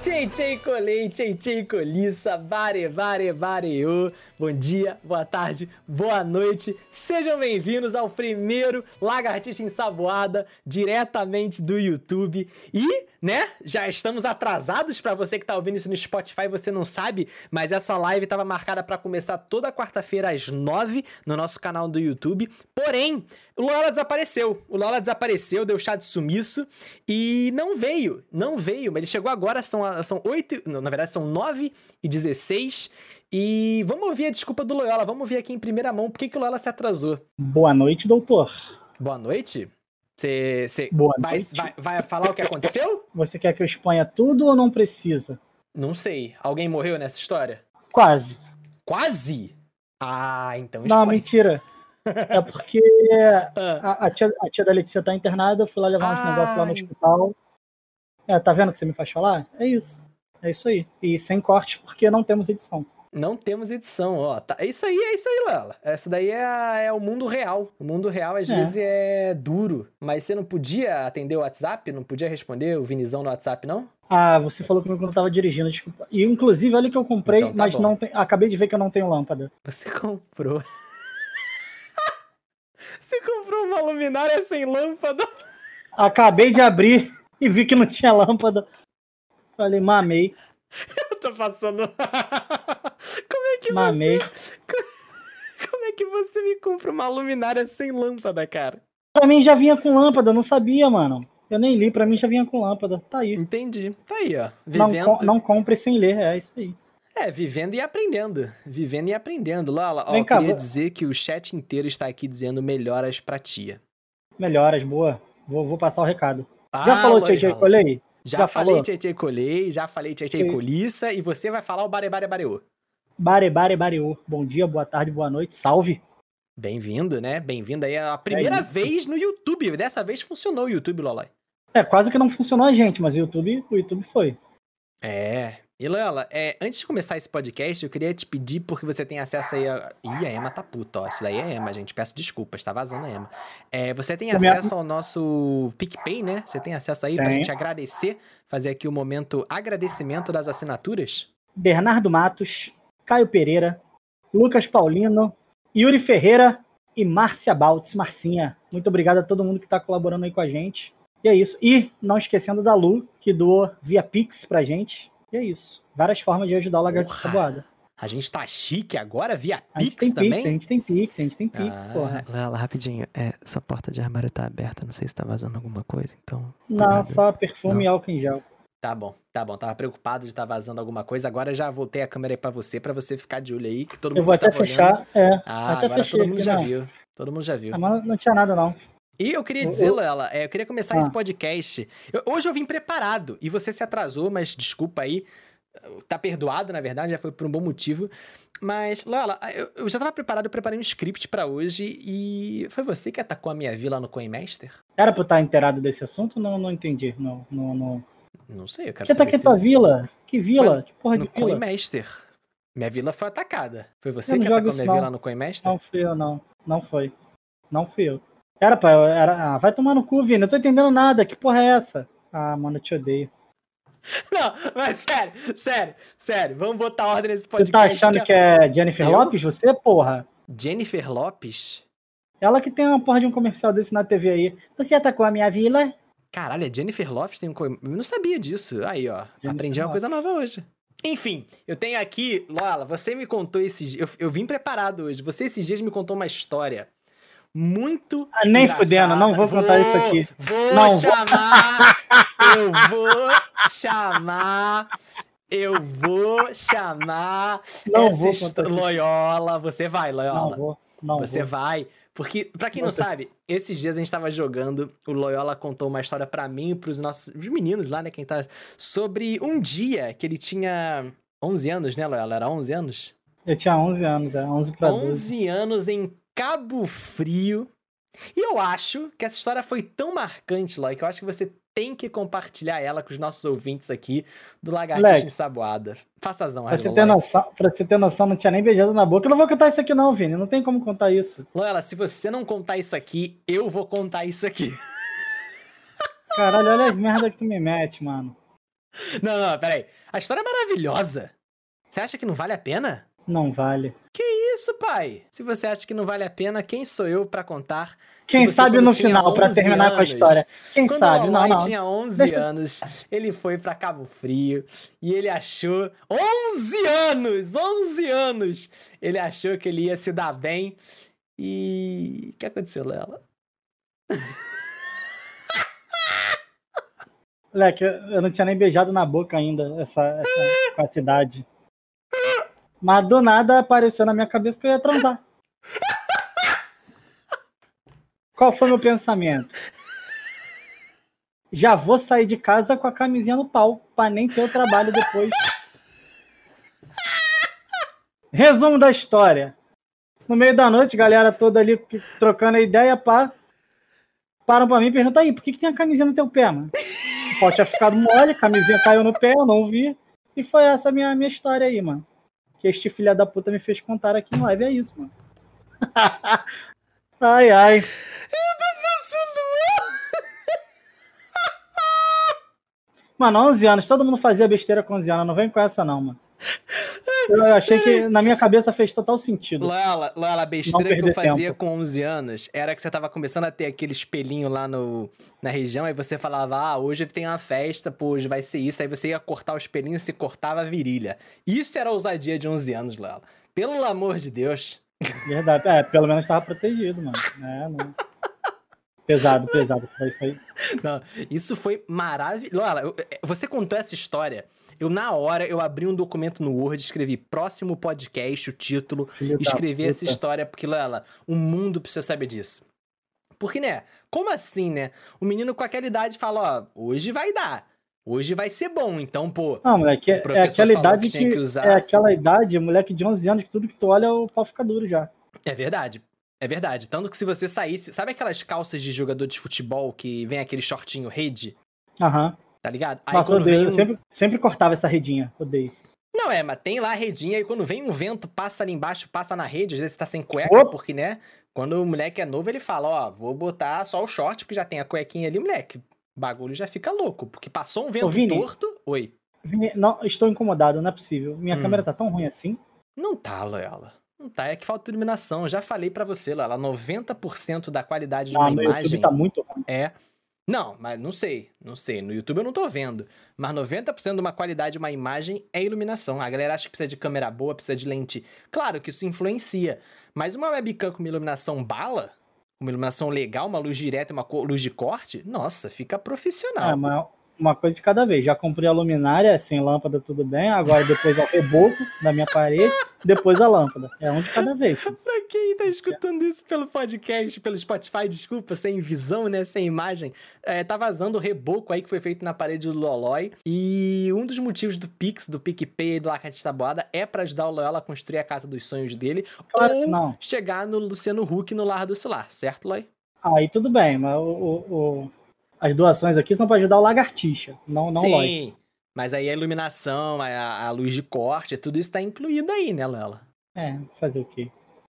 Tchê, tchê, colei, tchê, tchê, coliça, bare, bare, bareô. Bom dia, boa tarde, boa noite. Sejam bem-vindos ao primeiro Lagartixa Ensaboada, diretamente do YouTube. E, né, já estamos atrasados para você que tá ouvindo isso no Spotify, você não sabe, mas essa live estava marcada para começar toda quarta-feira às nove no nosso canal do YouTube. Porém, o Lola desapareceu. O Lola desapareceu, deu chá de sumiço e não veio, não veio, mas ele chegou agora, são, são 8, na verdade são 9 e 16 e vamos ouvir a desculpa do Loyola, vamos ver aqui em primeira mão por que, que o Loyola se atrasou. Boa noite, doutor. Boa noite. Você Boa vai, noite. vai, vai falar o que aconteceu? Você quer que eu exponha tudo ou não precisa? Não sei. Alguém morreu nessa história? Quase. Quase? Ah, então Não, expõe. mentira. É porque Ah, a, a tia, a tia da Letícia tá internada, eu fui lá levar uns negócios lá no hospital. É, tá vendo que você me faz falar? É isso. É isso aí. E sem corte, porque não temos edição. Não temos edição, ó. Tá, é isso aí, é isso aí, Loyola. Essa daí é, a- é o mundo real. O mundo real às É. vezes é duro. Mas você não podia atender o WhatsApp? Não podia responder o Vinizão no WhatsApp, não? Ah, você falou comigo quando eu tava dirigindo, desculpa. E inclusive, olha que eu comprei, Então tá mas bom. não tem. Acabei de ver que eu não tenho lâmpada. Você comprou. Você comprou uma luminária sem lâmpada? Acabei de abrir e vi que não tinha lâmpada. Falei, mamei, Eu tô passando. Como é que mamei. você. Como é que você me compra uma luminária sem lâmpada, cara? Pra mim já vinha com lâmpada, eu não sabia, mano. Eu nem li, pra mim já vinha com lâmpada. Tá aí. Entendi. Tá aí, ó. Não, Vivendo. com- não compre sem ler, é isso aí. É, vivendo e aprendendo. Vivendo e aprendendo. Lola, ó, Vem eu cá, queria vou- dizer que o chat inteiro está aqui dizendo melhoras pra tia. Melhoras, boa. Vou, vou passar o recado. Ah, já falou, Loyola. Tchê Colei? Já, Já falei falou? tchê tchê colei, já falei tchê Sim. coliça e você vai falar o bare bare bareô. Bare, bare, bareô. Bom dia, boa tarde, boa noite. Salve. Bem-vindo, né? Bem-vindo aí. É a primeira isso. vez no YouTube. Dessa vez funcionou o YouTube, Lolói. É, quase que não funcionou a gente, mas o YouTube, o YouTube foi. É. E Loyola, é, antes de começar esse podcast, eu queria te pedir, porque você tem acesso aí a. Ih, a Emma tá puta, ó. Isso daí é Emma, gente. Peço desculpas, tá vazando a Emma. É, você tem acesso ao nosso PicPay, né? Você tem acesso aí pra Tenho. gente agradecer, fazer aqui o momento agradecimento das assinaturas? Bernardo Matos, Caio Pereira, Lucas Paulino, Yuri Ferreira e Márcia Baltz. Marcinha, muito obrigado a todo mundo que está colaborando aí com a gente. E é isso. E não esquecendo da Lu, que doou via Pix pra gente. E é isso. Várias formas de ajudar o Lagartixa Porra. Boada. A gente tá chique agora via A gente Pix tem também? Pix, a gente tem Pix, a gente tem Pix, Ah, porra. Lela, rapidinho, é, essa porta de armário tá aberta, não sei se tá vazando alguma coisa, então. Não, só perfume e álcool em gel. Tá bom, tá bom. Tava preocupado de estar vazando alguma coisa. Agora já voltei a câmera aí pra você, pra você ficar de olho aí, que todo mundo Eu vou que até tava fechar. É, Ah, até agora todo mundo aqui, já né? viu. Todo mundo já viu. Ah, mas não tinha nada, não. E eu queria dizer, Lela, é, eu queria começar Ah. esse podcast. Eu- hoje eu vim preparado e você se atrasou, mas desculpa aí. Tá perdoado, na verdade, já foi por um bom motivo. Mas, Lela, eu, eu já tava preparado, eu preparei um script pra hoje e foi você que atacou a minha vila no Coinmaster? Era pra eu estar inteirado desse assunto? Não, não entendi. Não, não, não. Não sei, eu quero Que saber ataquei se... tua vila? Que vila? que porra de no vila? Coinmaster. Minha vila foi atacada. Foi você que atacou minha não. vila no Coinmaster? Não fui eu, não. Não foi. Não fui eu. Era pra eu. Era... Ah, vai tomar no cu, Vini. Eu tô entendendo nada. Que porra é essa? Ah, mano, eu te odeio. Não, mas sério, sério, sério. Vamos botar ordem nesse Você podcast. tá achando que é Jennifer Eu? Lopes? Você, porra? Jennifer Lopes? Ela que tem uma porra de um comercial desse na TV aí. Você atacou a minha vila? Caralho, a Jennifer Lopes tem um. co- Eu não sabia disso. Aí, ó. Jennifer aprendi uma Lopes. coisa nova hoje. Enfim, eu tenho aqui. Lola, você me contou esses dias. Eu, eu vim preparado hoje. Você esses dias me contou uma história muito. Ah, nem engraçada. fudendo, não vou contar isso aqui. Vou Não vou. chamar. eu vou chamar. Eu vou chamar. Não vou contar. Loyola. Você vai, Loyola. Não vou. Não Você vou. vai. Porque, pra quem não sabe, esses dias a gente tava jogando, o Loyola contou uma história pra mim e pros nossos os meninos lá, né, quem tá, sobre um dia que ele tinha 11 anos, né, Loyola? Era 11 anos? Eu tinha 11 anos, é 11 pra 12. 11 anos em Cabo Frio. E eu acho que essa história foi tão marcante, Loy, que eu acho que você tem que compartilhar ela com os nossos ouvintes aqui do Lagartixa. Ensaboada. Façazão, Pra você, ter noção, pra você ter noção, não tinha nem beijado na boca. Eu não vou contar isso aqui, não, Vini. Não tem como contar isso. Loyola, se você não contar isso aqui, eu vou contar isso aqui. Caralho, olha as merda que tu me mete, mano. Não, não, peraí. A história é maravilhosa. Você acha que não vale a pena? Não vale. Isso, pai. Se você acha que não vale a pena, quem sou eu pra contar? Quem Você, sabe no final, pra 11 terminar com a anos, história. Quem Quando sabe? o Não, não. tinha 11 Deixa- anos, ele foi pra Cabo Frio e ele achou 11 anos, 11 anos. Ele achou que ele ia se dar bem e o que aconteceu, Lela? Moleque, eu não tinha nem beijado na boca ainda essa, essa essa idade. Mas do nada apareceu na minha cabeça que eu ia transar. Qual foi meu pensamento? Já vou sair de casa com a camisinha no pau, pra nem ter o trabalho depois. Resumo da história. No meio da noite, galera toda ali trocando a ideia, pá. Param pra mim e perguntam aí, por que, que tem a camisinha no teu pé, mano? O pau tinha ficado mole, a camisinha caiu no pé, eu não vi. E foi essa minha, minha história aí, mano. Que este filho da puta me fez contar aqui em live, é isso, mano. ai, ai. Mano, 11 anos, todo mundo fazia besteira com 11 anos, não vem com essa não, mano. Eu achei que na minha cabeça fez total sentido. Lela, Lela, a besteira que eu fazia tempo. com 11 anos era que você tava começando a ter aquele espelhinho lá no, na região, aí você falava, ah, hoje tem uma festa, pô, hoje vai ser isso, aí você ia cortar o espelhinho e se cortava a virilha. Isso era a ousadia de 11 anos, Lela. Pelo amor de Deus. Verdade. É, pelo menos tava protegido, mano. É, não. Pesado, pesado. Isso aí foi. Não, isso foi maravilhoso. Eu- eh, você contou essa história, eu na hora, eu abri um documento no Word, escrevi próximo podcast, o título, Filho da escrever essa história, porque, Lela, o mundo precisa saber disso. Porque, né? Como assim, né? O menino com aquela idade fala, ó, hoje vai dar. Hoje vai ser bom, então, pô. Não, moleque, é, é aquela idade que que, tinha que usar. é aquela idade, moleque de 11 anos que tudo que tu olha o pau fica duro já. É verdade. É verdade. Tanto que se você saísse. Sabe aquelas calças de jogador de futebol que vem aquele shortinho rede? Aham. Tá ligado? Aí Nossa, odeio. vem. Eu sempre, sempre cortava essa redinha. Odeio. Não, é, mas tem lá a redinha e quando vem um vento, passa ali embaixo, passa na rede, às vezes você tá sem cueca, Opa! porque, né? Quando o moleque é novo, ele fala, ó, vou botar só o short, porque já tem a cuequinha ali, moleque. O bagulho já fica louco, porque passou um vento Vini. torto. Oi. Vini, Não, estou incomodado, não é possível. Minha Hum. câmera tá tão ruim assim. Não tá, Loyola. Não tá, é que falta iluminação. Já falei pra você, Loyola, 90% da qualidade de Ah, uma no imagem YouTube tá muito ruim. é. Não, mas não sei, não sei. No YouTube eu não tô vendo. Mas 90% de uma qualidade de uma imagem é iluminação. A galera acha que precisa de câmera boa, precisa de lente. Claro que isso influencia. Mas uma webcam com uma iluminação bala, uma iluminação legal, uma luz direta uma luz de corte, nossa, fica profissional. É, mas uma coisa de cada vez. Já comprei a luminária, sem lâmpada, tudo bem. Agora depois é o reboco da minha parede, depois a lâmpada. É um de cada vez. Pra quem tá escutando isso pelo podcast, pelo Spotify, desculpa, sem visão, né? Sem imagem, é, tá vazando o reboco aí que foi feito na parede do Lolói. E um dos motivos do Pix, do PicPay e do Lacate Taboada é pra ajudar o Loyola a construir a casa dos sonhos dele. Claro ou não. chegar no Luciano Huck no Lar do Celular, certo, Loy? Aí tudo bem, mas o- o- o- as doações aqui são para ajudar o lagartixa, não, não o Lloyd. Sim. Mas aí a iluminação, a, a luz de corte, tudo isso tá incluído aí, né, Loyola? É, fazer o quê?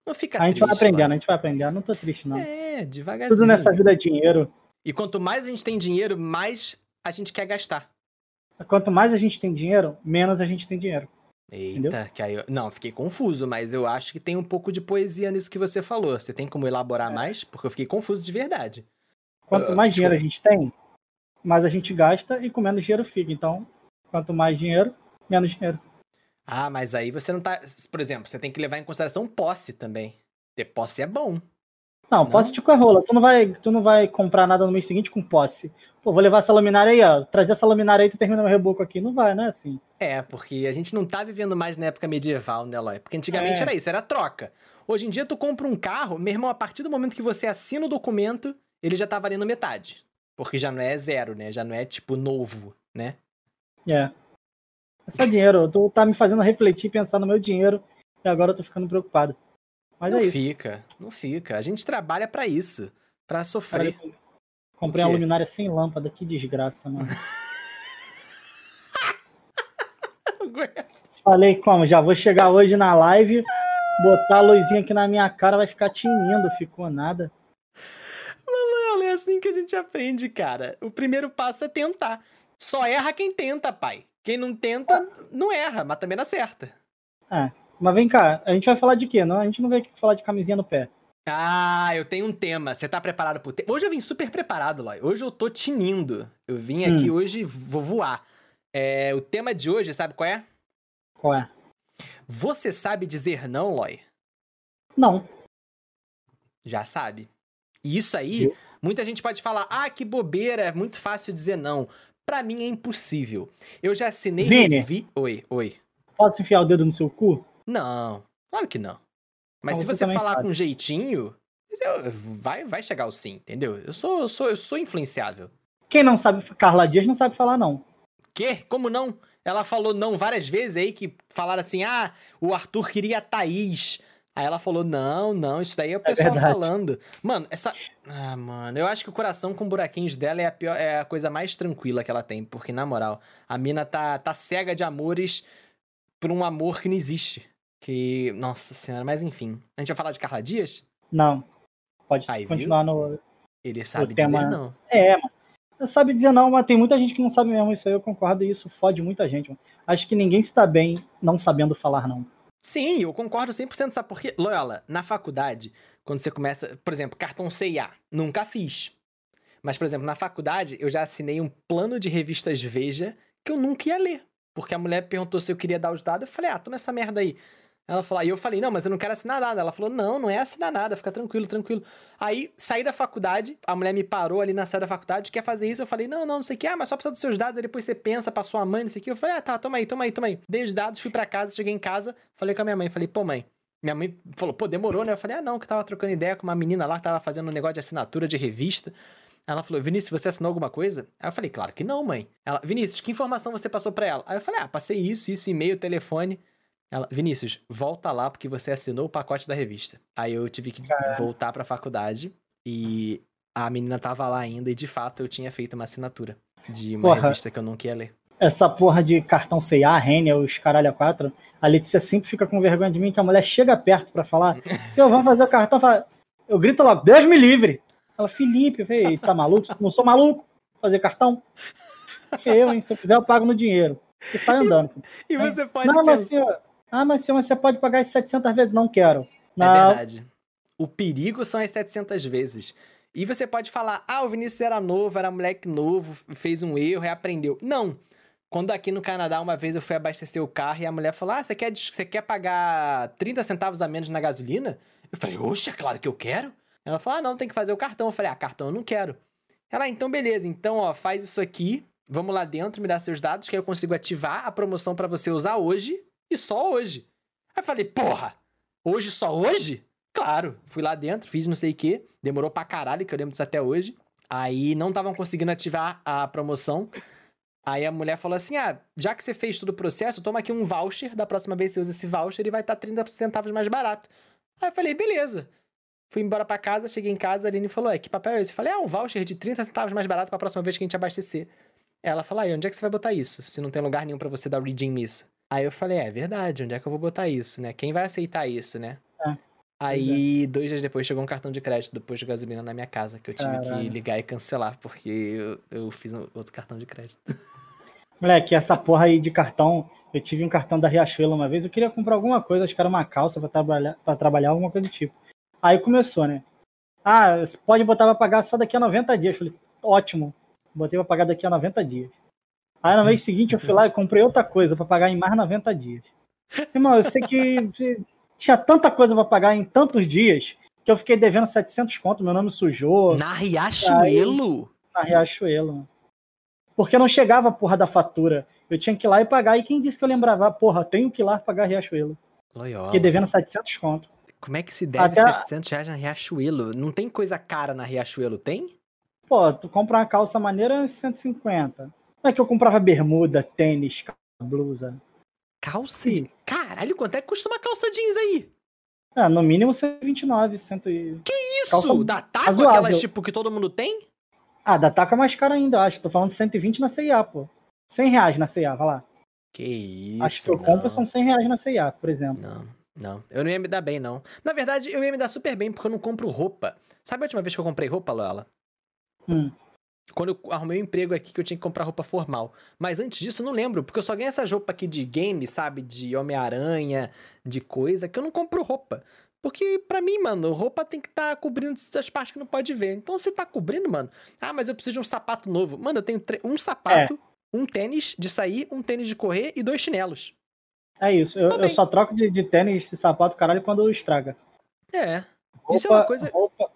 Não fica A gente triste, vai aprendendo, a gente vai aprendendo. Não tô triste, não. É, devagarzinho. Tudo nessa vida é dinheiro. E quanto mais a gente tem dinheiro, mais a gente quer gastar. Quanto mais a gente tem dinheiro, menos a gente tem dinheiro. Eita, Entendeu? que aí eu... Não, fiquei confuso, mas eu acho que tem um pouco de poesia nisso que você falou. Você tem como É. elaborar mais? Porque eu fiquei confuso de verdade. Quanto Ah, mais dinheiro a gente tem, mais a gente gasta e com menos dinheiro fica. Então, quanto mais dinheiro, menos dinheiro. Ah, mas aí você não tá. Por exemplo, você tem que levar em consideração posse também. Ter posse é bom. Não, Não? posse de rola. Tu não vai, tu não vai comprar nada no mês seguinte com posse. Pô, vou levar essa luminária aí, ó. Trazer essa luminária aí, tu termina meu reboco aqui. Não vai, não é assim. É, porque a gente não tá vivendo mais na época medieval, né, Eloy? Porque antigamente É. era isso, era troca. Hoje em dia, tu compra um carro, meu irmão, a partir do momento que você assina o documento, ele já tá valendo metade. Porque já não é zero, né? Já não é, tipo, novo, né? É. É só dinheiro. Tu tá me fazendo refletir, pensar no meu dinheiro. E agora eu tô ficando preocupado. Mas não é isso. fica, não fica. A gente trabalha pra isso. Pra Cara, sofrer. eu comprei uma luminária sem lâmpada. Que desgraça, mano. Falei como? Já vou chegar hoje na live, botar a luzinha aqui na minha cara, vai ficar tinindo. Ficou nada. Assim que a gente aprende, cara. O primeiro passo é tentar. Só erra quem tenta, pai. Quem não tenta, não erra, mas também não acerta. É. Mas vem cá, a gente vai falar de quê? Não, a gente não veio aqui falar de camisinha no pé. Ah, eu tenho um tema. Você tá preparado pro tema? Hoje eu vim super preparado, Loy. Hoje eu tô tinindo. Eu vim aqui hoje, vou voar. É, o tema de hoje, sabe qual é? Qual é? Você sabe dizer não, Loy? Não. Já sabe. E isso aí, Eu? Muita gente pode falar, ah, que bobeira, é muito fácil dizer não. Pra mim é impossível. Eu já assinei... Vini? Vi... Oi, oi. Posso enfiar o dedo no seu cu? Não, claro que não. Mas se você você falar sabe. com jeitinho, vai, vai chegar ao sim, entendeu? Eu sou, eu sou, eu sou influenciável. Quem não sabe, Carla Dias não sabe falar não. Quê? Como não? Ela falou não várias vezes aí que falaram assim: ah, o Arthur queria a Thaís. Aí ela falou: não, não, isso daí é o pessoal verdade. falando. Mano, essa. Ah, mano, eu acho que o coração com buraquinhos dela é a, pior, é a coisa mais tranquila que ela tem. Porque, na moral, a mina tá, tá cega de amores por um amor que não existe. Que. Nossa senhora, mas enfim. A gente vai falar de Carla Dias? Não. Pode Aí, viu? continuar no. Ele sabe tema- dizer não. É, mano. Sabe dizer não, mas tem muita gente que não sabe mesmo. Isso aí eu concordo e isso fode muita gente. Mano. Acho que ninguém se dá bem não sabendo falar não. Sim, eu concordo 100%. Sabe por quê? Loyola, na faculdade, quando você começa, por exemplo, cartão CIA, nunca fiz. Mas, por exemplo, na faculdade, eu já assinei um plano de revistas Veja que eu nunca ia ler. Porque a mulher perguntou se eu queria dar os dados, eu falei, ah, toma essa merda aí. Ela falou, aí eu falei, não, mas eu não quero assinar nada. Ela falou, não, não é assinar nada, fica tranquilo, tranquilo. Aí, saí da faculdade, a mulher me parou ali na saída da faculdade, quer fazer isso? Eu falei, não, não, não sei o que, ah, mas só precisa dos seus dados, aí depois você pensa pra sua mãe, não sei o que. Eu falei, ah, tá, toma aí, toma aí, toma aí. Dei os dados, fui pra casa, cheguei em casa, falei com a minha mãe, falei, pô, mãe, minha mãe falou, pô, demorou, né? Eu falei, ah, não, que eu tava trocando ideia com uma menina lá que tava fazendo um negócio de assinatura de revista. Ela falou, Vinícius, você assinou alguma coisa? Aí eu falei, claro que não, mãe. Ela, Vinícius, que informação você passou pra ela? Aí eu falei, ah, passei isso, isso, e-mail, telefone. Ela, Vinícius, volta lá porque você assinou o pacote da revista. Aí eu tive que voltar pra faculdade e a menina tava lá ainda e de fato eu tinha feito uma assinatura de uma Porra. revista que eu não queria ler. Essa porra de cartão C&A, Renner, os caralho a quatro, a Letícia sempre fica com vergonha de mim que a mulher chega perto pra falar, senhor, vamos fazer o cartão, fala, eu grito logo, Deus me livre. Ela, Felipe, eu falei, tá maluco? Não sou maluco? Fazer cartão? Eu, hein? Se eu quiser, eu pago no dinheiro. E sai andando. E É. você pode não, mas pensar... senhor, ah, mas senhor, você pode pagar as 700 vezes. Não quero. É Não, verdade. O perigo são as 700 vezes. E você pode falar, ah, o Vinícius era novo, era moleque novo, fez um erro e aprendeu. Não. Quando aqui no Canadá, uma vez eu fui abastecer o carro e a mulher falou, ah, você quer, você quer pagar 30 centavos a menos na gasolina? Eu falei, oxe, é claro que eu quero. Ela falou, ah, não, tem que fazer o cartão. Eu falei, ah, cartão eu não quero. Ela, "Ah, então beleza, então, ó, faz isso aqui, vamos lá dentro, me dá seus dados, que eu consigo ativar a promoção pra você usar hoje e só hoje. Aí falei, porra, hoje só hoje? Claro, fui lá dentro, fiz não sei o que, demorou pra caralho, que eu lembro disso até hoje. Aí não estavam conseguindo ativar a promoção. Aí a mulher falou assim: ah, já que você fez todo o processo, toma aqui um voucher, da próxima vez você usa esse voucher e vai estar 30 centavos mais barato. Aí eu falei, beleza. Fui embora pra casa, cheguei em casa, a Aline falou: é, que papel é esse? Eu falei, ah, um voucher de 30 centavos mais barato pra próxima vez que a gente abastecer. Ela falou, aí, onde é que você vai botar isso? Se não tem lugar nenhum pra você dar redeem nisso. Aí eu falei, é verdade, onde é que eu vou botar isso, né? Quem vai aceitar isso, né? É, Aí, dois dias depois, chegou um cartão de crédito depois de gasolina na minha casa, que eu tive que Caralho. ligar e cancelar, porque eu, eu fiz um outro cartão de crédito. Moleque, essa porra aí de cartão, eu tive um cartão da Riachuelo uma vez, eu queria comprar alguma coisa, acho que era uma calça pra trabalhar, pra trabalhar alguma coisa do tipo. Aí começou, né? Ah, você pode botar pra pagar só daqui a 90 dias. Eu falei, ótimo. Botei pra pagar daqui a 90 dias. Aí no mês seguinte eu fui lá e comprei outra coisa pra pagar em mais 90 dias. Irmão, eu sei que tinha tanta coisa pra pagar em tantos dias que eu fiquei devendo 700 conto, meu nome sujou Na Riachuelo? na Riachuelo. mano. Porque não chegava a porra da fatura. Eu tinha que ir lá e pagar. E quem disse que eu lembrava? Porra, tenho que ir lá pagar Riachuelo. Loyola. Fiquei devendo 700 conto. Como é que se deve Até a- 700 reais na Riachuelo? Não tem coisa cara na Riachuelo, tem? Pô, tu compra uma calça maneira, 150. Não é que eu comprava bermuda, tênis, blusa. Calça de... Caralho, quanto é que custa uma calça jeans aí? Ah, no mínimo 129, 100 e... Isso! Calça da Taco, aquelas tipo que todo mundo tem? Ah, da Taca é mais cara ainda, acho. Tô falando 120 na CIA, pô. 100 reais na CIA, vai lá. Que isso, acho que eu não. compro são 100 reais na CIA, por exemplo. Não, não. Eu não ia me dar bem, não. Na verdade, eu ia me dar super bem porque eu não compro roupa. Sabe a última vez que eu comprei roupa, Lola? Hum. Quando eu arrumei um emprego aqui que eu tinha que comprar roupa formal. Mas antes disso, eu não lembro, porque eu só ganho essas roupas aqui de game, sabe? De Homem-Aranha, de coisa, que eu não compro roupa. Porque, pra mim, mano, roupa tem que estar tá cobrindo as partes que não pode ver. Então, você tá cobrindo, mano. Ah, mas eu preciso de um sapato novo. Mano, eu tenho um sapato, é. um tênis de sair, um tênis de correr e dois chinelos. É isso. Eu, eu só troco de, de tênis e sapato, caralho, quando estraga. É. Roupa, isso é uma coisa. Roupa,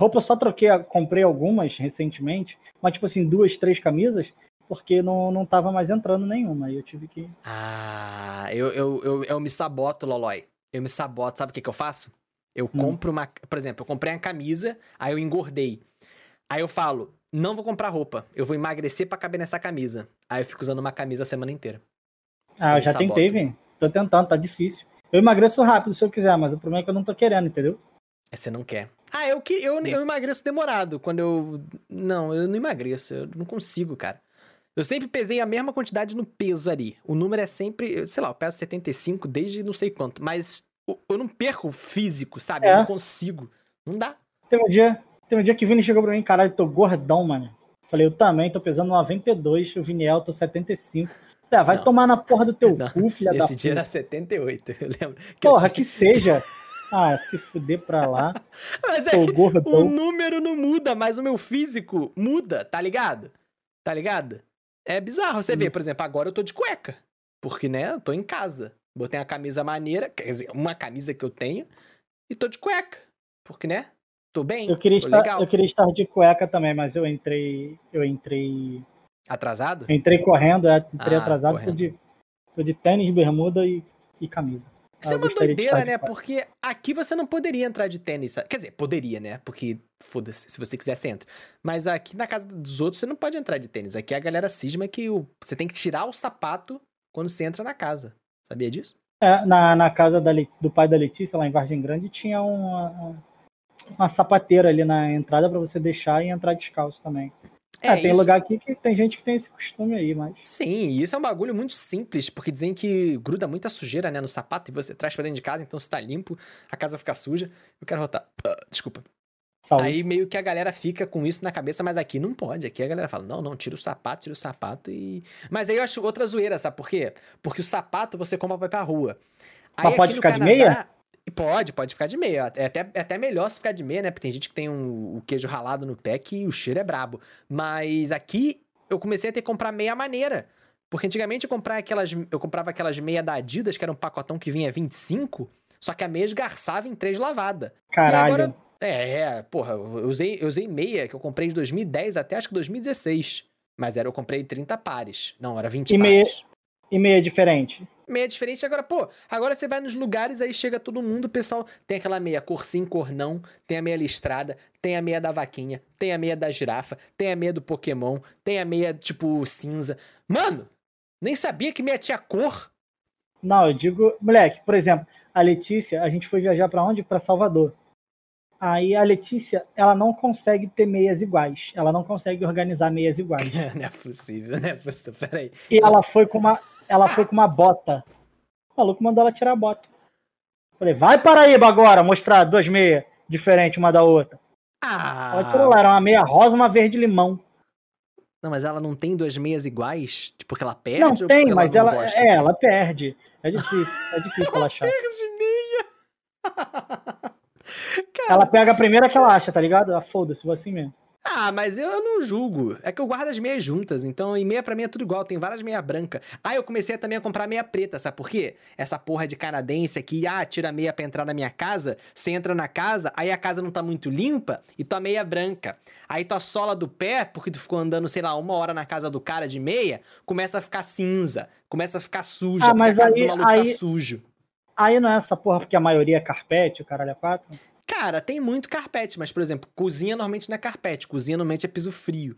roupa eu só troquei, comprei algumas recentemente, mas tipo assim, duas, três camisas, porque não, não tava mais entrando nenhuma. Aí eu tive que. Ah, eu, eu, eu, eu me saboto, Lolói eu me saboto. Sabe o que, que eu faço? Eu hum. compro uma. Por exemplo, eu comprei uma camisa, aí eu engordei. Aí eu falo, não vou comprar roupa. Eu vou emagrecer para caber nessa camisa. Aí eu fico usando uma camisa a semana inteira. Ah, eu já saboto. tentei, vem. Tô tentando, tá difícil. Eu emagreço rápido se eu quiser, mas o problema é que eu não tô querendo, entendeu? É, você não quer. Ah, eu que eu, eu emagreço demorado. Quando eu. Não, eu não emagreço. Eu não consigo, cara. Eu sempre pesei a mesma quantidade no peso ali. O número é sempre, sei lá, eu peso 75 desde não sei quanto, mas eu não perco físico, sabe? É. Eu não consigo. Não dá. Tem um dia, tem um dia que o Vini chegou pra mim, caralho, tô gordão, mano. Falei, eu também, tô pesando 92, o Viniel, tô 75. É, vai não. tomar na porra do teu não. cu, filha Esse da Esse dia era 78, eu lembro. Que porra, que seja. Ah, se fuder pra lá. Mas é que gordão. o número não muda, mas o meu físico muda, tá ligado? Tá ligado? É bizarro você hum. ver, por exemplo, agora eu tô de cueca. Porque, né, eu tô em casa. Botei a camisa maneira, quer dizer, uma camisa que eu tenho, e tô de cueca. Porque, né? Tô bem. Eu queria, estar, legal. eu queria estar de cueca também, mas eu entrei. Eu entrei. Atrasado? Eu entrei correndo, é, entrei ah, atrasado, tô de, tô de tênis, bermuda e, e camisa. Isso é uma doideira, né? Porque aqui você não poderia entrar de tênis. Quer dizer, poderia, né? Porque, foda-se, se você quiser, você entra. Mas aqui na casa dos outros você não pode entrar de tênis. Aqui a galera cisma que o... você tem que tirar o sapato quando você entra na casa. Sabia disso? É, na, na casa da, do pai da Letícia, lá em Vargem Grande, tinha uma, uma sapateira ali na entrada para você deixar e entrar descalço também. É, é, tem isso... lugar aqui que tem gente que tem esse costume aí, mas. Sim, isso é um bagulho muito simples, porque dizem que gruda muita sujeira, né, no sapato e você traz pra dentro de casa, então se tá limpo, a casa fica suja. Eu quero rotar. Uh, desculpa. Saúde. Aí meio que a galera fica com isso na cabeça, mas aqui não pode. Aqui a galera fala: não, não, tira o sapato, tira o sapato e. Mas aí eu acho outra zoeira, sabe por quê? Porque o sapato você compra pra ir pra rua. Aí, mas pode ficar Canadá, de meia? Pode, pode ficar de meia. É até, é até melhor se ficar de meia, né? Porque tem gente que tem um, o queijo ralado no pé que o cheiro é brabo. Mas aqui eu comecei a ter que comprar meia maneira. Porque antigamente eu comprava aquelas, eu comprava aquelas meia da Adidas, que era um pacotão que vinha 25, só que a meia esgarçava em três lavadas. Caralho. Agora, é, é, porra, eu usei, eu usei meia que eu comprei de 2010 até acho que 2016. Mas era, eu comprei 30 pares. Não, era 20 e pares. Meia, e meia diferente? meia diferente. Agora, pô, agora você vai nos lugares, aí chega todo mundo, o pessoal tem aquela meia cor sim, cor não, tem a meia listrada, tem a meia da vaquinha, tem a meia da girafa, tem a meia do Pokémon, tem a meia, tipo, cinza. Mano, nem sabia que meia tinha cor. Não, eu digo, moleque, por exemplo, a Letícia, a gente foi viajar para onde? Para Salvador. Aí a Letícia, ela não consegue ter meias iguais. Ela não consegue organizar meias iguais. não é possível, não é possível. Peraí. E ela foi com uma, ela foi com uma bota. O maluco mandou ela tirar a bota. Falei, vai Paraíba agora, mostrar duas meias diferentes uma da outra. Ah. Ela tirou lá, era uma meia rosa uma verde limão. Não, mas ela não tem duas meias iguais? Tipo, porque ela perde? Não tem, mas ela, ela é, ela perde. É difícil, é difícil ela achar. perde meia. ela pega a primeira que ela acha, tá ligado? Ah, foda-se, vou assim mesmo. Ah, mas eu não julgo. É que eu guardo as meias juntas, então e meia pra mim é tudo igual. Tem várias meia branca. Ah, eu comecei também a comprar meia preta, sabe por quê? Essa porra de canadense aqui, ah, tira meia pra entrar na minha casa. Você entra na casa, aí a casa não tá muito limpa e tua meia branca. Aí tua sola do pé, porque tu ficou andando, sei lá, uma hora na casa do cara de meia, começa a ficar cinza, começa a ficar suja, ah, mas a casa aí, do maluco tá aí, tá sujo. Aí não é essa porra porque a maioria é carpete, o caralho é quatro? Cara, tem muito carpete, mas, por exemplo, cozinha normalmente não é carpete, cozinha normalmente é piso frio.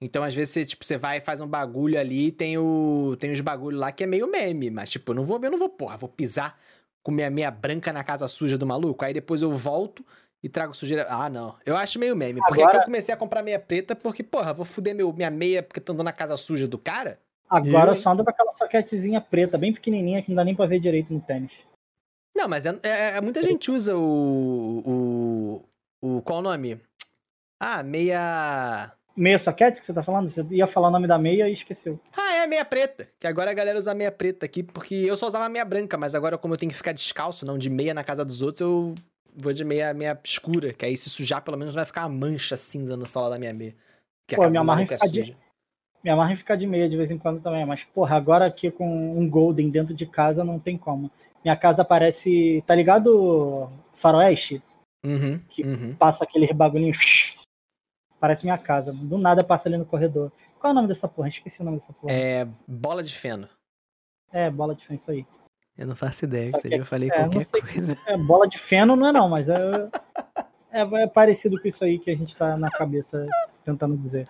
Então, às vezes, você, tipo, você vai e faz um bagulho ali, tem o tem os bagulhos lá que é meio meme, mas, tipo, eu não vou, eu não vou, porra, vou pisar com minha meia branca na casa suja do maluco, aí depois eu volto e trago sujeira. Ah, não. Eu acho meio meme. Porque Agora... eu comecei a comprar meia preta porque, porra, vou fuder meu, minha meia porque tô andando na casa suja do cara. Agora eu só anda com aquela soquetezinha preta, bem pequenininha, que não dá nem pra ver direito no tênis. Não, mas é, é, é muita gente usa o, o, o. Qual o nome? Ah, meia. Meia soquete que você tá falando? Você ia falar o nome da meia e esqueceu. Ah, é a meia preta. Que agora a galera usa meia preta aqui, porque eu só usava meia branca, mas agora, como eu tenho que ficar descalço, não de meia na casa dos outros, eu vou de meia, meia escura. Que aí, se sujar, pelo menos vai ficar uma mancha cinza na sola da minha meia. Que a Pô, amarra em maluco é ficar de- suja. Me amarra em ficar de meia de vez em quando também, mas, porra, agora aqui com um Golden dentro de casa não tem como. Minha casa parece. Tá ligado? Faroeste? Uhum, Que- uhum. Passa aquele bagulhinho. Parece minha casa. Do nada passa ali no corredor. Qual é o nome dessa porra? Esqueci o nome dessa porra. É bola de feno. É, bola de feno, isso aí. Eu não faço ideia, Só que que- eu falei é, qualquer sei- coisa. É, bola de feno não é não, mas é, é, é parecido com isso aí que a gente tá na cabeça tentando dizer.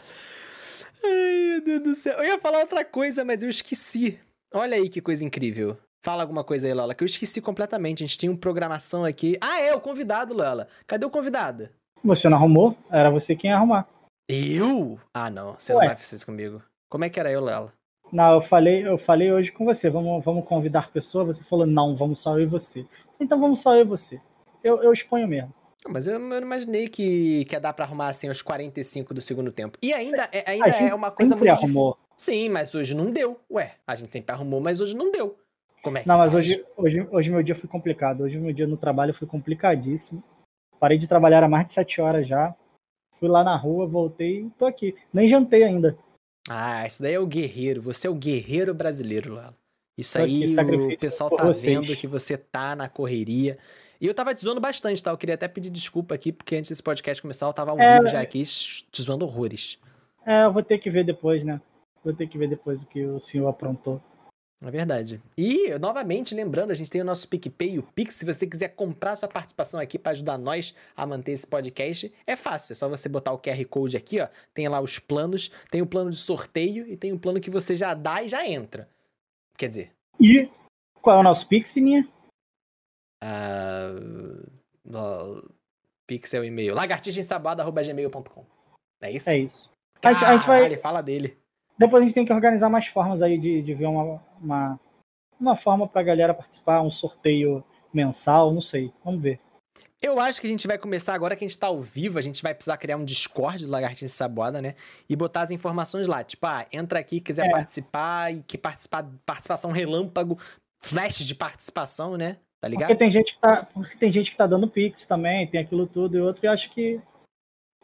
Ai, meu Deus do céu. Eu ia falar outra coisa, mas eu esqueci. Olha aí que coisa incrível. Fala alguma coisa aí, Lola, que eu esqueci completamente. A gente tinha uma programação aqui. Ah, é, o convidado, Lola. Cadê o convidado? Você não arrumou? Era você quem ia arrumar. Eu? Ah, não. Você Ué. não vai fazer isso comigo. Como é que era eu, Lola? Não, eu falei, eu falei hoje com você. Vamos, vamos convidar pessoas. Você falou, não, vamos só eu e você. Então vamos só eu e você. Eu, eu exponho mesmo. Mas eu, eu não imaginei que, que ia dar pra arrumar assim aos 45 do segundo tempo. E ainda, é, ainda A gente é uma coisa sempre muito arrumou. Sim, mas hoje não deu. Ué, a gente sempre arrumou, mas hoje não deu. Como é que Não, mas faz? hoje, hoje, hoje meu dia foi complicado. Hoje meu dia no trabalho foi complicadíssimo. Parei de trabalhar há mais de sete horas já. Fui lá na rua, voltei e tô aqui. Nem jantei ainda. Ah, isso daí é o guerreiro. Você é o guerreiro brasileiro, Lola. Isso aí o pessoal tá vocês. vendo que você tá na correria. E eu tava te zoando bastante, tá? Eu queria até pedir desculpa aqui, porque antes desse podcast começar, eu tava ao É, vivo já aqui te zoando horrores. É, eu vou ter que ver depois, né? Vou ter que ver depois o que o senhor aprontou. É verdade. E, novamente, lembrando, a gente tem o nosso PicPay e o Pix. Se você quiser comprar sua participação aqui para ajudar nós a manter esse podcast, é fácil. É só você botar o QR Code aqui, ó. Tem lá os planos. Tem o plano de sorteio e tem o plano que você já dá e já entra. Quer dizer, E qual é o nosso Pix, Fininha? ah, no- Pix o e-mail. lagartixaensabada.gmail.com É isso? É isso. A gente, a gente vai. Caralho, fala dele. Depois a gente tem que organizar mais formas aí de, de ver uma, uma, uma forma pra galera participar, um sorteio mensal, não sei. Vamos ver. Eu acho que a gente vai começar agora que a gente tá ao vivo, a gente vai precisar criar um Discord do Lagartixa Saboada, né? E botar as informações lá. Tipo, ah, entra aqui, quiser É. participar, e que participar, participação relâmpago, flash de participação, né? Tá ligado? Porque tem gente que tá, porque tem gente que tá dando Pix também, tem aquilo tudo e outro, e acho que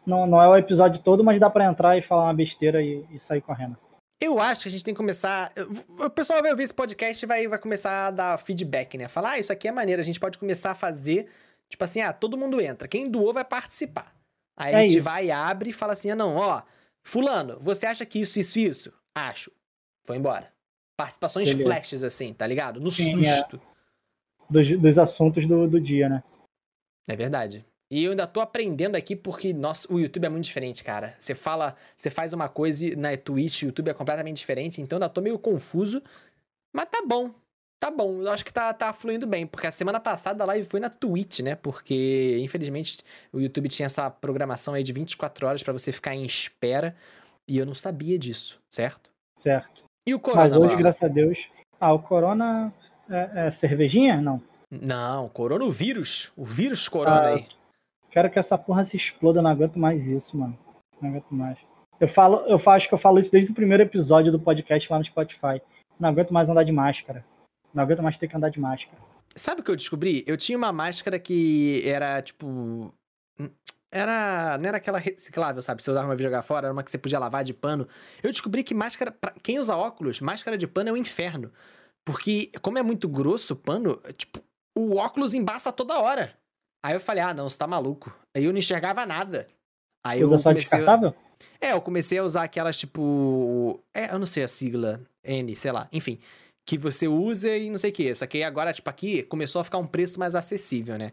não, não é o episódio todo, mas dá pra entrar e falar uma besteira e, e sair correndo. Eu acho que a gente tem que começar. O pessoal vai ouvir esse podcast e vai, vai começar a dar feedback, né? Falar, ah, isso aqui é maneiro. A gente pode começar a fazer, tipo assim, ah, todo mundo entra. Quem doou vai participar. Aí a É gente isso. vai, abre e fala assim: ah, não, ó, Fulano, você acha que isso, isso, isso? Acho. Foi embora. Participações Beleza. flashes, assim, tá ligado? No Sim, é. Dos, dos assuntos do, do dia, né? É verdade. E eu ainda tô aprendendo aqui porque, nossa, o YouTube é muito diferente, cara. Você fala, você faz uma coisa e na Twitch, o YouTube é completamente diferente, então eu ainda tô meio confuso. Mas tá bom. Tá bom. Eu acho que tá, tá fluindo bem, porque a semana passada a live foi na Twitch, né? Porque, infelizmente, o YouTube tinha essa programação aí de 24 horas pra você ficar em espera. E eu não sabia disso, certo? Certo. E o Corona? Mas hoje, Lala? graças a Deus. Ah, o Corona é, é cervejinha? Não. Não, coronavírus. O vírus corona Ah, aí. Quero que essa porra se exploda, não aguento mais isso, mano. Não aguento mais. Eu falo, eu acho que eu falo isso desde o primeiro episódio do podcast lá no Spotify. Não aguento mais andar de máscara. Não aguento mais ter que andar de máscara. Sabe o que eu descobri? Eu tinha uma máscara que era, tipo. Era. Não era aquela reciclável, sabe? Você usava uma vez jogar fora, era uma que você podia lavar de pano. Eu descobri que máscara. Pra quem usa óculos, máscara de pano é um inferno. Porque, como é muito grosso o pano, tipo, o óculos embaça toda hora. Aí eu falei, ah, não, você tá maluco. Aí eu não enxergava nada. Aí Usa eu só comecei. descartável? É, eu comecei a usar aquelas tipo. É, eu não sei a sigla, N, sei lá. Enfim, que você usa e não sei o que. Só que agora, tipo, aqui começou a ficar um preço mais acessível, né?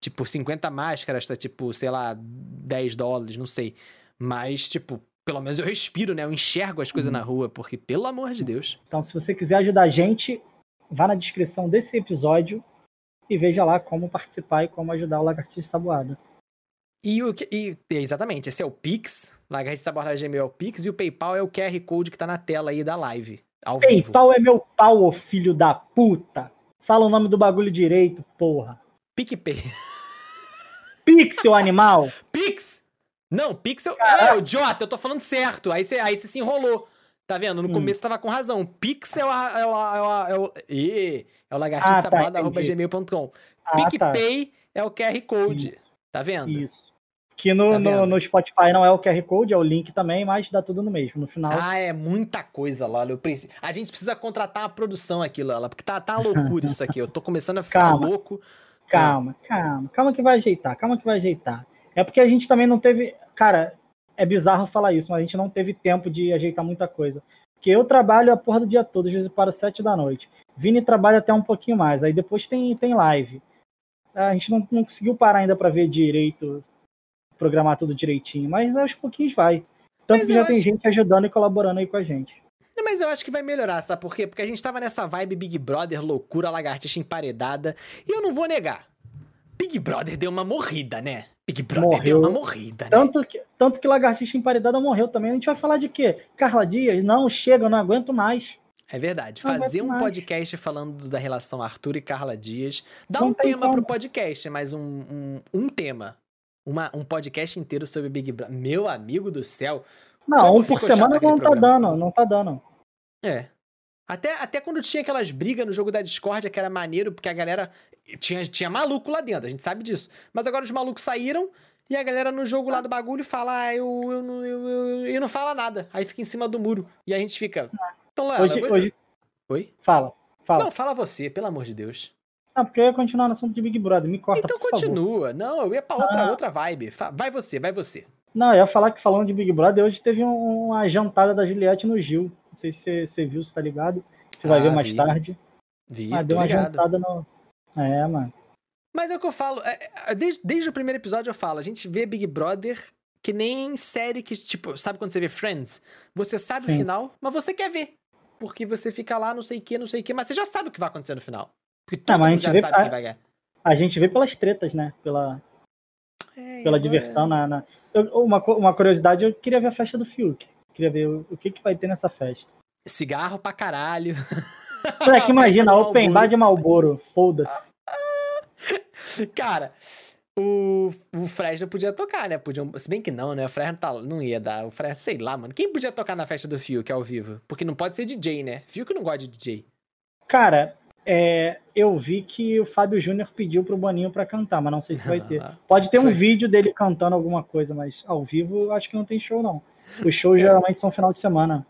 Tipo, 50 máscaras tá tipo, sei lá, 10 dólares, não sei. Mas, tipo, pelo menos eu respiro, né? Eu enxergo as coisas Uhum. na rua, porque, pelo amor de Deus. Então, se você quiser ajudar a gente, vá na descrição desse episódio e veja lá como participar e como ajudar o Lagartixa Saboada. E, o, que- e exatamente, esse é o Pix. Lagartixa Saborda Gmail é o Pix e o PayPal é o QR Code que tá na tela aí da live. Ao vivo. PayPal é meu pau, ô filho da puta. Fala o nome do bagulho direito, porra. PicPay. Pixel animal. Pix! Não, Pixel. É, o Jota, eu tô falando certo. Aí você aí se enrolou. Tá vendo? No Hum. começo tava com razão. Pixel é o. É o, é o, é o, é o lagartixa Ah, tá, entendi. gmail.com. Ah, tá. PicPay é o QR Code. Tá vendo? Isso. Que no, Tá no, no Spotify não é o QR Code, é o link também, mas dá tudo no mesmo. No final. Ah, é muita coisa, Lola. Eu preciso... A gente precisa contratar uma produção aqui, Lola, porque tá, tá loucura isso aqui. Eu tô começando a ficar Calma. louco. Calma, calma, calma que vai ajeitar, calma que vai ajeitar. É porque a gente também não teve. Cara, é bizarro falar isso, mas a gente não teve tempo de ajeitar muita coisa. Porque eu trabalho a porra do dia todo, às vezes para sete da noite. Vini trabalha até um pouquinho mais, aí depois tem, tem live. A gente não, não conseguiu parar ainda para ver direito, programar tudo direitinho, mas aos pouquinhos vai. Tanto Mas que já tem acho- gente ajudando e colaborando aí com a gente. Não, Mas eu acho que vai melhorar, sabe por quê? Porque a gente tava nessa vibe Big Brother, loucura, lagartixa emparedada. E eu não vou negar. Big Brother deu uma morrida, né? Big Brother Morreu. deu uma morrida, né? Tanto que, tanto que Lagartixa Emparedada morreu também. A gente vai falar de quê? Carla Dias? Não, chega, eu não aguento mais. É verdade. Não Fazer um mais. podcast falando da relação Arthur e Carla Dias. Dá Não um tem tema pro como. podcast, mas um, um, um tema. Uma, um podcast inteiro sobre Big Brother. Meu amigo do céu. Não, um por semana não tá programa? dando, não tá dando. É. Até, até quando tinha aquelas brigas no jogo da Discord, que era maneiro, porque a galera. Tinha, tinha maluco lá dentro, a gente sabe disso. Mas agora os malucos saíram e a galera no jogo lá do bagulho fala, ah, eu, eu, não- eu, eu, eu não fala nada. Aí fica em cima do muro. E a gente fica. Então, Léo, Hoje, vou- hoje, Oi? fala, fala. Não, fala você, pelo amor de Deus. Não, porque eu ia continuar no assunto de Big Brother, me corta, então por favor. continua. Não, eu ia pra outra, Ah. outra vibe. Vai você, vai você. Não, eu ia falar que falando de Big Brother, hoje teve um- uma jantada da Juliette no Gil. Não sei se você- viu, se tá ligado. Você vai Ah, ver mais vi. tarde. Vi, Mas tô deu uma ligado. jantada no. É, mano. Mas é o que eu falo. é, é, desde, desde o primeiro episódio eu falo, a gente vê Big Brother que nem série que, tipo, sabe quando você vê Friends? Você sabe o Sim. final, mas você quer ver. Porque você fica lá, não sei o que, não sei o que, mas você já sabe o que vai acontecer no final. Porque todo a mundo gente já vê- sabe a- quem vai ganhar. A gente vê pelas tretas, né? Pela, É, pela diversão. Na, na- Eu- uma, uma curiosidade, eu queria ver a festa do Fiuk. Queria ver o, o que, que vai ter nessa festa. Cigarro pra caralho. Moleque, imagina, open bar de Malboro. Foda-se. Cara, o, o Fresno podia tocar, né? Podiam, se bem que não, né? O Fresno tá, não ia dar. O Fresno, sei lá, mano. Quem podia tocar na festa do Fiuk ao vivo? Porque não pode ser DJ, né? Fiuk não gosta de DJ. Cara, é, eu vi que o Fábio Júnior pediu pro Boninho pra cantar, mas não sei se vai ter. Pode ter um Foi. vídeo dele cantando alguma coisa, mas ao vivo acho que não tem show, não. Os shows geralmente são final de semana.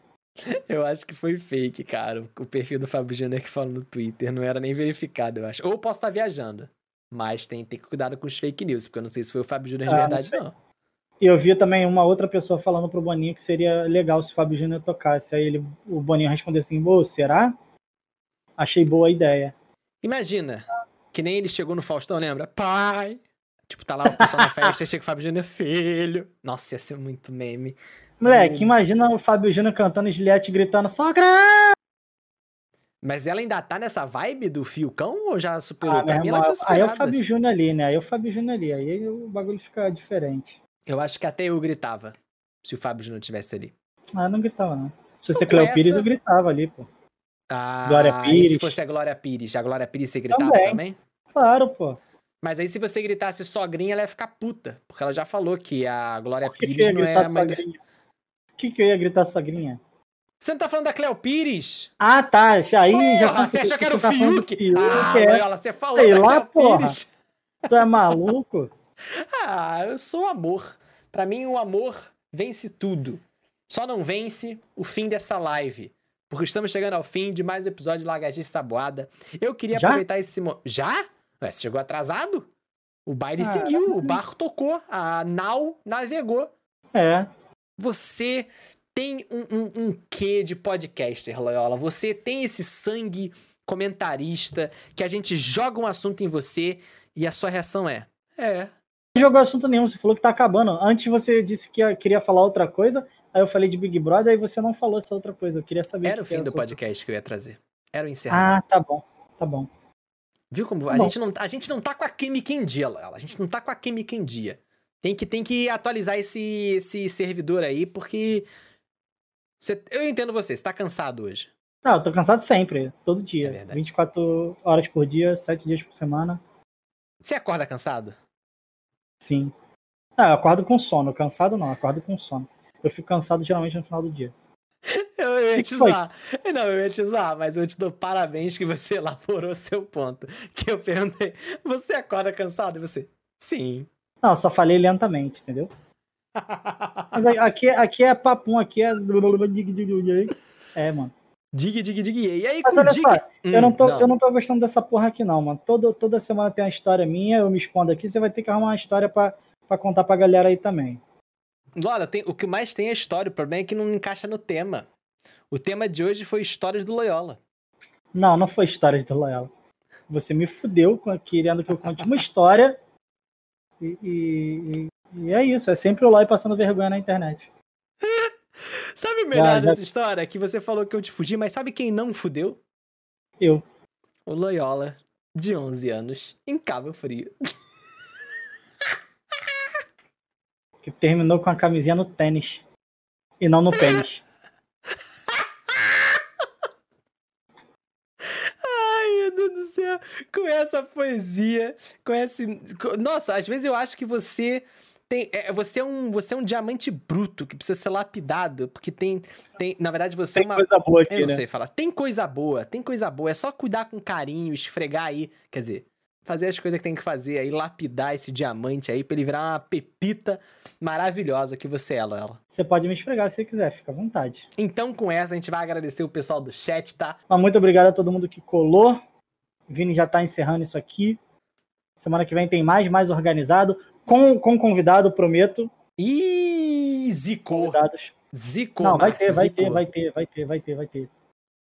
Eu acho que foi fake, cara. O perfil do Fábio Júnior que fala no Twitter não era nem verificado, eu acho. Ou eu posso estar viajando. Mas tem, que cuidar com os fake news, porque eu não sei se foi o Fábio Júnior de Ah, verdade, não. E eu vi também uma outra pessoa falando pro Boninho que seria legal se o Fábio Júnior tocasse. Aí ele, o Boninho respondeu assim: Ô, será? Achei boa a ideia. Imagina, que nem ele chegou no Faustão, lembra? Pai! Tipo, tá lá o pessoal na festa, chega o Fábio Júnior, filho. Nossa, ia ser muito meme. Moleque, Hum. imagina o Fábio Júnior cantando e Juliette gritando: Sogra! Mas ela ainda tá nessa vibe do Fiocão ou já superou? Ah, pra mim, irmão, ela tinha aí é o superado. Fábio Júnior ali, né? Aí é o Fábio Júnior ali. Aí o bagulho fica diferente. Eu acho que até eu gritava, se o Fábio Júnior tivesse ali. Ah, não gritava, não. Se fosse Com Cleo essa- Pires, eu gritava ali, pô. Ah, Glória e se Pires. fosse a Glória Pires? A Glória Pires você gritava Também. também? Claro, pô. Mas aí se você gritasse sogrinha, ela ia ficar puta. Porque ela já falou que a Glória que, que Pires ia não gritar a mãe... do- sogrinha? Por que, que eu ia gritar sogrinha? Você não tá falando da Cleo Pires? Ah, tá. Aí já Porra, você achou que era o tá do Fiuk? Ah, é. Loyola, você falou Sei da lá, Cleo porra. Pires. Tu é maluco? Ah, eu sou amor. Pra mim, o amor vence tudo. Só não vence o fim dessa live. Porque estamos chegando ao fim de mais um episódio de Lagartixa Saboada. Eu queria Já? aproveitar esse momento. Já? Ué, você chegou atrasado? O baile Caramba. seguiu, o barco tocou, a nau navegou. É. Você tem um, um, um quê de podcaster, Loyola. Você tem esse sangue comentarista que a gente joga um assunto em você e a sua reação é: É. Não jogou assunto nenhum, você falou que tá acabando. Antes você disse que ia- queria falar outra coisa, aí eu falei de Big Brother, aí você não falou essa outra coisa. Eu queria saber. Era o fim do essa outra- podcast que eu ia trazer. Era o encerramento. Ah, tá bom. Tá bom. Viu como tá a bom. gente, não, a gente não tá com a química em dia, Loyola. A gente não tá com a química em dia. Tem que, tem que atualizar esse, esse servidor aí, porque. Você- eu entendo você, você tá cansado hoje. Ah, eu tô cansado sempre, todo dia. É verdade. 24 horas por dia, 7 dias por semana. Você acorda cansado? Sim. Não, eu acordo com sono. Cansado não, acordo com sono. Eu fico cansado geralmente no final do dia. Eu ia te zoar. Não, eu ia te zoar, mas eu te dou parabéns que você elaborou seu ponto. Que eu perguntei, você acorda cansado? E você, sim. Não, eu só falei lentamente, entendeu? Mas aqui, aqui é papum, aqui é. É, mano. Diga, diga, diga. E aí, Mas com olha diga... só, eu, Hum, não tô, eu não tô gostando dessa porra aqui, não, mano. Todo, toda semana tem uma história minha, eu me escondo aqui, você vai ter que arrumar uma história pra, pra contar pra galera aí também. Olha, tem- o que mais tem é história. O problema é que não encaixa no tema. O tema de hoje foi histórias do Loyola. Não, não foi história de Loyola. Você me fudeu com- querendo que eu conte uma história. E, e- e- é isso, é sempre o Loy passando vergonha na internet. Sabe o melhor Já, já- dessa história? Que você falou que eu te fudi, mas sabe quem não fudeu? Eu. O Loyola, de 11 anos, em Cabo Frio. Que terminou com a camisinha no tênis. E não no pênis. Ai, meu Deus do céu. Com essa poesia, com esse. Nossa, às vezes eu acho que você. Tem, é, você, é um, você é um diamante bruto que precisa ser lapidado, porque tem. tem na verdade, você é Tem uma. coisa boa Eu aqui, não né? sei falar. Tem coisa boa, tem coisa boa. É só cuidar com carinho, esfregar aí. Quer dizer, fazer as coisas que tem que fazer aí, lapidar esse diamante aí pra ele virar uma pepita maravilhosa que você é, Loyola. Você pode me esfregar se você quiser, fica à vontade. Então, com essa, a gente vai agradecer o pessoal do chat, tá? Mas muito obrigado a todo mundo que colou. Vini já tá encerrando isso aqui. Semana que vem tem mais, mais organizado. Com, com convidado, prometo. Ih, zicou. Convidados. Zicou. Não, vai ter, vai ter, vai ter, vai ter, vai ter, vai ter.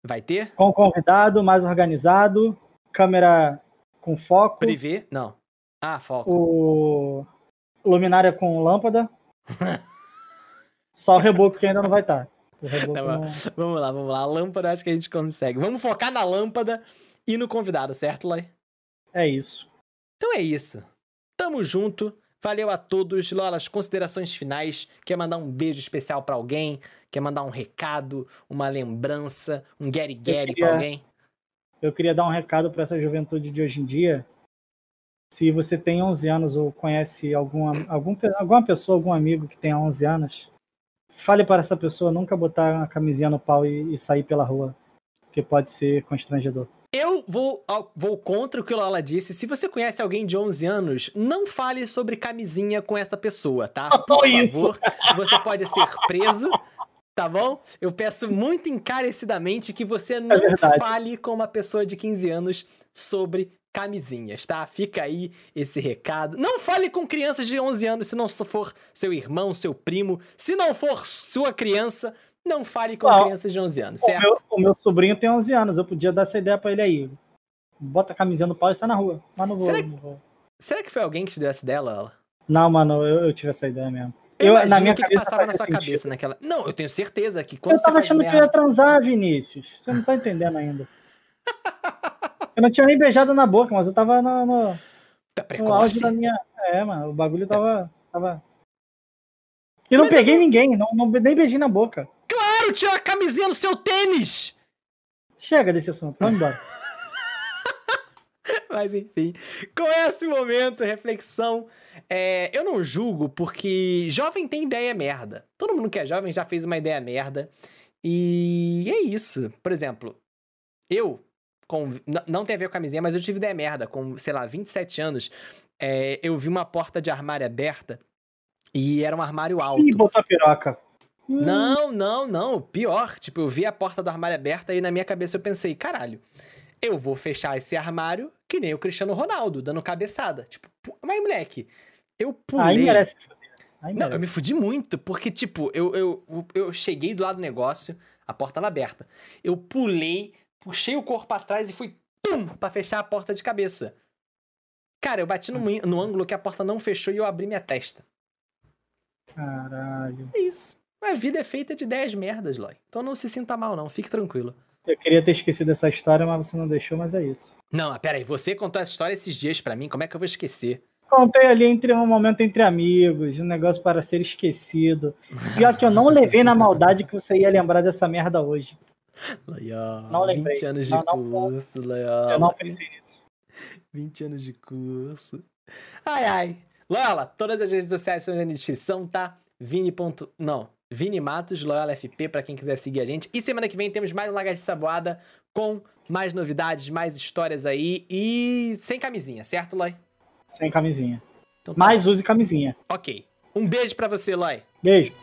Vai ter? Com convidado, mais organizado. Câmera com foco. Privé? Não. Ah, foco. O luminária com lâmpada. Só o reboco que ainda não vai estar. O reboco Tá não... Vamos lá, vamos lá. A lâmpada acho que a gente consegue. Vamos focar na lâmpada e no convidado, certo, Loi? É isso. Então é isso. Tamo junto. Valeu a todos. Lola, as considerações finais. Quer mandar um beijo especial pra alguém? Quer mandar um recado, uma lembrança, um Gary queria- pra alguém? Eu queria dar um recado para essa juventude de hoje em dia. Se você tem 11 anos ou conhece alguma, algum, alguma pessoa, algum amigo que tenha 11 anos, fale para essa pessoa nunca botar uma camisinha no pau e, e sair pela rua, porque pode ser constrangedor. Eu vou, vou contra o que o Lola disse. Se você conhece alguém de 11 anos, não fale sobre camisinha com essa pessoa, tá? Por favor, você pode ser preso, tá bom? Eu peço muito encarecidamente que você não verdade. fale com uma pessoa de 15 anos sobre camisinhas, tá? Fica aí esse recado. Não fale com crianças de 11 anos se não for seu irmão, seu primo. Se não for sua criança, não fale com Não. crianças de 11 anos, O certo? meu, o meu sobrinho tem 11 anos, eu podia dar essa ideia para ele aí. Bota a camisinha no pau e sai na rua. Mas não vou. Será não vou. Será que foi alguém que te deu essa ideia, Lola? Não, mano, eu, eu tive essa ideia mesmo. Eu, Eu- na minha o que, que passava na sua sentido. cabeça naquela. Não, eu tenho certeza que quando Eu tava achando que eu merda... ia transar, Vinícius. Você não tá entendendo ainda. Eu não tinha nem beijado na boca, mas eu tava no, no, Tá no auge precoce. da minha. É, mano, o bagulho tava. tava... E não Mas é peguei ninguém, não, não- nem beijei na boca. Claro, tira a camisinha do seu tênis! Chega desse assunto, vamos embora. Mas enfim, com esse momento, reflexão, é, eu não julgo porque jovem tem ideia merda. Todo mundo que é jovem já fez uma ideia merda. E é isso. Por exemplo, eu, com, não tem a ver com camisinha, mas eu tive ideia merda. Com, sei lá, 27 anos, é, eu vi uma porta de armário aberta e era um armário alto. Ih, botou a piroca. Não, não, não. Pior, tipo, eu vi a porta do armário aberta e na minha cabeça eu pensei, caralho, eu vou fechar esse armário que nem o Cristiano Ronaldo, dando cabeçada. Tipo, mas moleque, eu pulei. Aí merece. Aí Não, merece. eu me fudi muito, porque, tipo, eu, eu, eu cheguei do lado do negócio, a porta tava aberta. Eu pulei, puxei o corpo atrás e fui, pum, pra fechar a porta de cabeça. Cara, eu bati no, no ângulo que a porta não fechou e eu abri minha testa. Caralho. É isso. A vida é feita de 10 merdas, Loy. Então não se sinta mal, não. Fique tranquilo. Eu queria ter esquecido essa história, mas você não deixou, mas é isso. Não, mas pera aí. Você contou essa história esses dias pra mim. Como é que eu vou esquecer? Contei ali entre um momento entre amigos, um negócio para ser esquecido. Pior que eu não levei na maldade que você ia lembrar dessa merda hoje. Loyola, Não lembrei. 20 anos de Não, não, curso, Loyola. Eu não pensei nisso. 20 anos de curso. Ai, ai. Loyola, todas as redes sociais estão na descrição, tá? Vini. Não, Vini Matos, Loyola FP, pra quem quiser seguir a gente. E semana que vem temos mais um Lagarde Saboada com mais novidades, mais histórias aí e sem camisinha, certo, Loy? Sem camisinha. Então tá. Mas use camisinha. Ok. Um beijo pra você, Loy. Beijo.